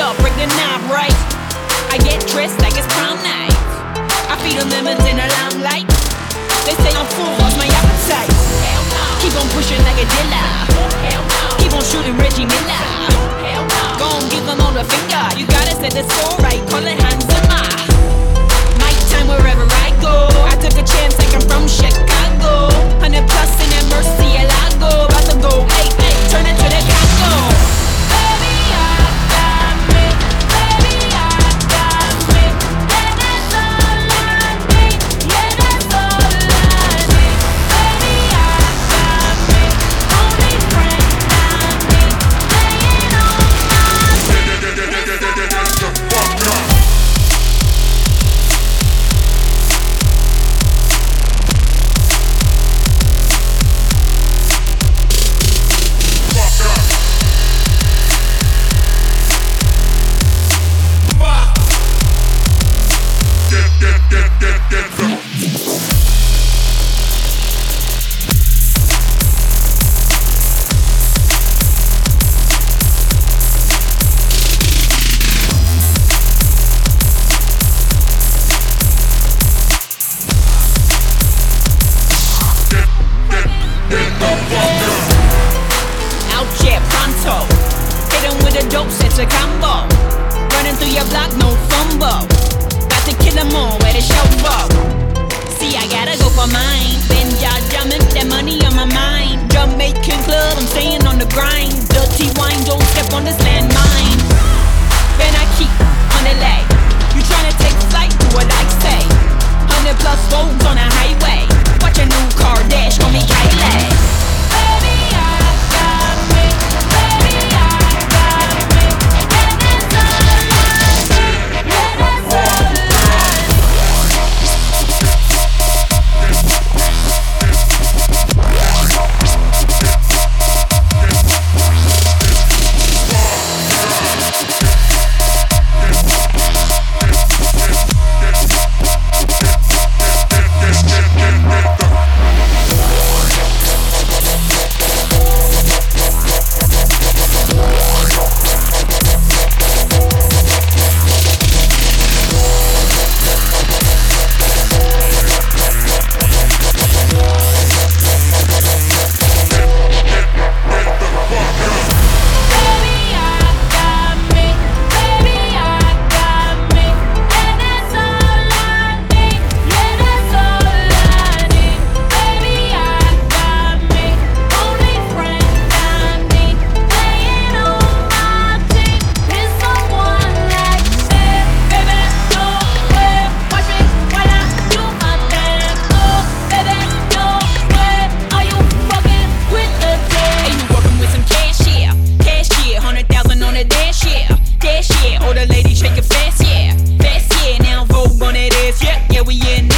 up, break the knob right. I get dressed like it's prom night. I feed them lemons in the limelight. They say I'm full, lost my appetite. Keep on pushing like a dealer. Keep on shooting Reggie Miller. Go on, give them all the finger. You gotta set the score right, call it Hans Zimmer. dope sets a combo. Running through your block, no fumble. Got to kill them all, where they show up. See, I gotta go for mine. Been y'all drumming, that money on my mind. Jamaican club, I'm staying on the grind. Dirty wine, don't step on this landmine. yeah, we in